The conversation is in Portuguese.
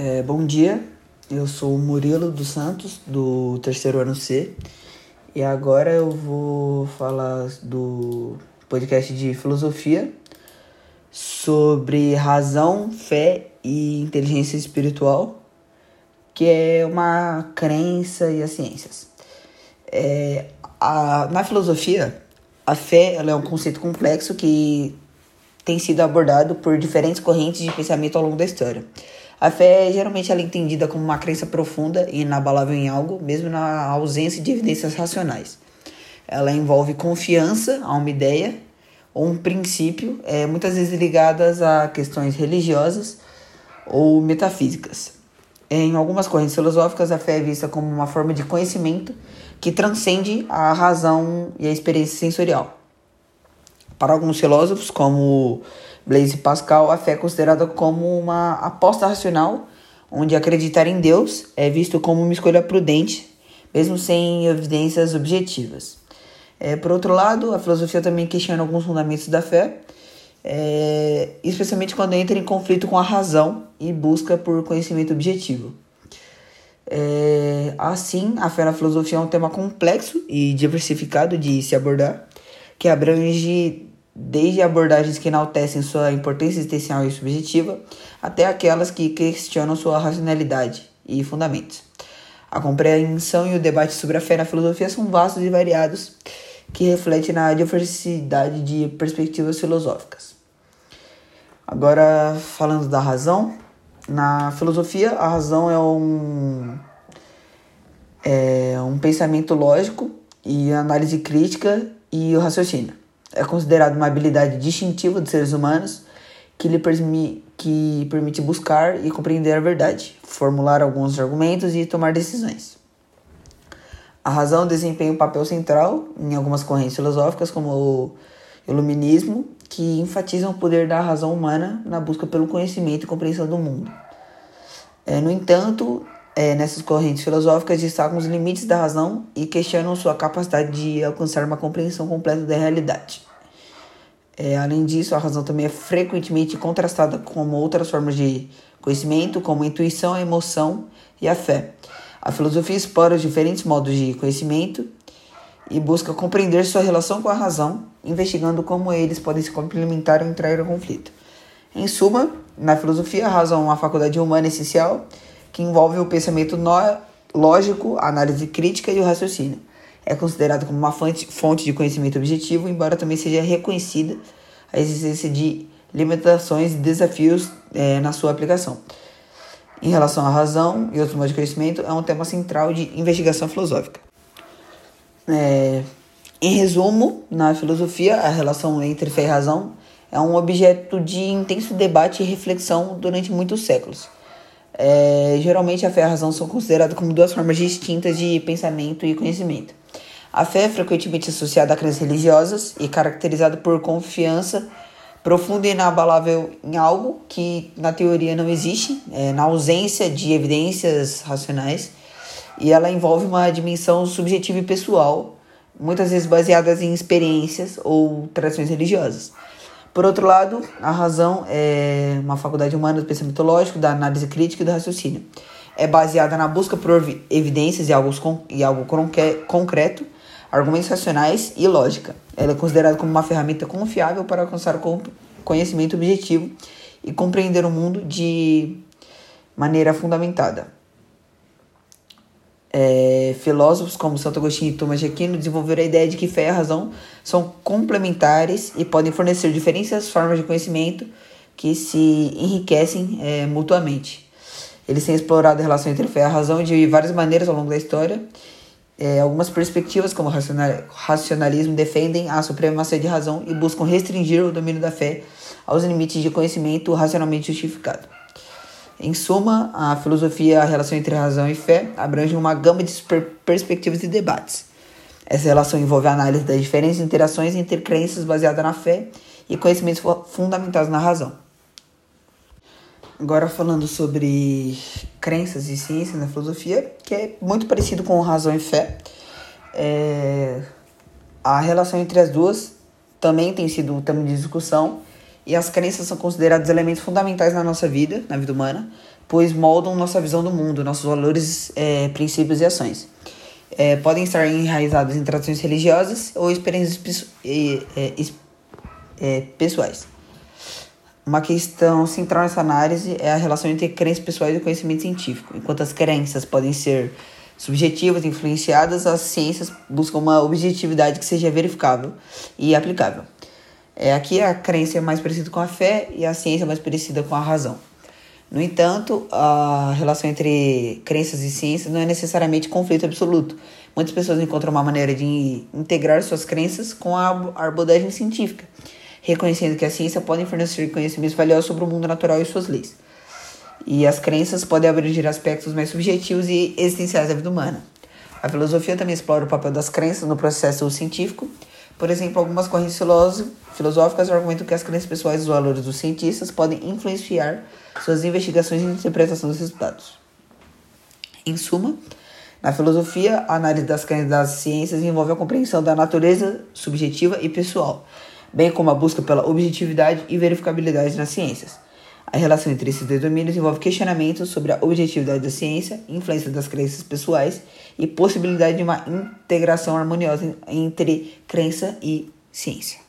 É, bom dia, eu sou o Murilo dos Santos, do terceiro ano C, e agora eu vou falar do podcast de filosofia sobre razão, fé e inteligência espiritual, que é uma crença e as ciências. É, a, na filosofia, a fé é um conceito complexo que tem sido abordado por diferentes correntes de pensamento ao longo da história. A fé geralmente ela é entendida como uma crença profunda e inabalável em algo, mesmo na ausência de evidências racionais. Ela envolve confiança a uma ideia ou um princípio, é, muitas vezes ligadas a questões religiosas ou metafísicas. Em algumas correntes filosóficas, a fé é vista como uma forma de conhecimento que transcende a razão e a experiência sensorial. Para alguns filósofos, como Blaise Pascal, a fé é considerada como uma aposta racional, onde acreditar em Deus é visto como uma escolha prudente, mesmo sem evidências objetivas. É, por outro lado, a filosofia também questiona alguns fundamentos da fé, é, especialmente quando entra em conflito com a razão e busca por conhecimento objetivo. É, assim, a fé na filosofia é um tema complexo e diversificado de se abordar, que abrange desde abordagens que enaltecem sua importância existencial e subjetiva, até aquelas que questionam sua racionalidade e fundamentos. A compreensão e o debate sobre a fé na filosofia são vastos e variados, que refletem na diversidade de perspectivas filosóficas. Agora, falando da razão, na filosofia, a razão é um, é um pensamento lógico e análise crítica e o raciocínio é considerado uma habilidade distintiva dos seres humanos que lhe permi que permite buscar e compreender a verdade, formular alguns argumentos e tomar decisões. A razão desempenha um papel central em algumas correntes filosóficas, como o iluminismo, que enfatizam o poder da razão humana na busca pelo conhecimento e compreensão do mundo. É, no entanto, é, nessas correntes filosóficas destacam os limites da razão e questionam sua capacidade de alcançar uma compreensão completa da realidade. É, além disso, a razão também é frequentemente contrastada com outras formas de conhecimento, como a intuição, a emoção e a fé. A filosofia explora os diferentes modos de conhecimento e busca compreender sua relação com a razão, investigando como eles podem se complementar ou entrar em conflito. Em suma, na filosofia, a razão é uma faculdade humana essencial que envolve o pensamento lógico, a análise crítica e o raciocínio é considerado como uma fonte de conhecimento objetivo, embora também seja reconhecida a existência de limitações e desafios é, na sua aplicação. Em relação à razão e outros modos de conhecimento, é um tema central de investigação filosófica. É, em resumo, na filosofia, a relação entre fé e razão é um objeto de intenso debate e reflexão durante muitos séculos. É, geralmente, a fé e a razão são consideradas como duas formas distintas de pensamento e conhecimento. A fé é frequentemente associada a crenças religiosas e caracterizada por confiança profunda e inabalável em algo que na teoria não existe, é, na ausência de evidências racionais, e ela envolve uma dimensão subjetiva e pessoal, muitas vezes baseadas em experiências ou tradições religiosas. Por outro lado, a razão é uma faculdade humana do pensamento lógico, da análise crítica e do raciocínio. É baseada na busca por evidências e algo, e algo concreto argumentos racionais e lógica. Ela é considerada como uma ferramenta confiável para alcançar o conhecimento objetivo e compreender o mundo de maneira fundamentada. É, filósofos como Santo Agostinho e Thomas de Aquino desenvolveram a ideia de que fé e razão são complementares e podem fornecer diferentes formas de conhecimento que se enriquecem é, mutuamente. Eles têm explorado a relação entre fé e razão de várias maneiras ao longo da história é, algumas perspectivas, como o racionalismo, defendem a supremacia de razão e buscam restringir o domínio da fé aos limites de conhecimento racionalmente justificado. Em suma, a filosofia, a relação entre razão e fé, abrange uma gama de perspectivas e debates. Essa relação envolve a análise das diferentes interações entre crenças baseadas na fé e conhecimentos fundamentados na razão. Agora falando sobre crenças e ciência na filosofia, que é muito parecido com razão e fé. É... A relação entre as duas também tem sido um tema de discussão e as crenças são consideradas elementos fundamentais na nossa vida, na vida humana, pois moldam nossa visão do mundo, nossos valores, é, princípios e ações. É, podem estar enraizados em tradições religiosas ou experiências é, é, pessoais. Uma questão central nessa análise é a relação entre crenças pessoais e conhecimento científico. Enquanto as crenças podem ser subjetivas, influenciadas, as ciências buscam uma objetividade que seja verificável e aplicável. É, aqui a crença é mais parecida com a fé e a ciência é mais parecida com a razão. No entanto, a relação entre crenças e ciência não é necessariamente conflito absoluto. Muitas pessoas encontram uma maneira de integrar suas crenças com a abordagem científica, reconhecendo que a ciência pode fornecer conhecimentos valiosos sobre o mundo natural e suas leis. E as crenças podem abranger aspectos mais subjetivos e existenciais da vida humana. A filosofia também explora o papel das crenças no processo científico. Por exemplo, algumas correntes filosóficas argumentam que as crenças pessoais e os valores dos cientistas podem influenciar suas investigações e interpretação dos resultados. Em suma, na filosofia, a análise das crenças das ciências envolve a compreensão da natureza subjetiva e pessoal, bem como a busca pela objetividade e verificabilidade nas ciências. A relação entre esses dois domínios envolve questionamentos sobre a objetividade da ciência, influência das crenças pessoais e possibilidade de uma integração harmoniosa entre crença e ciência.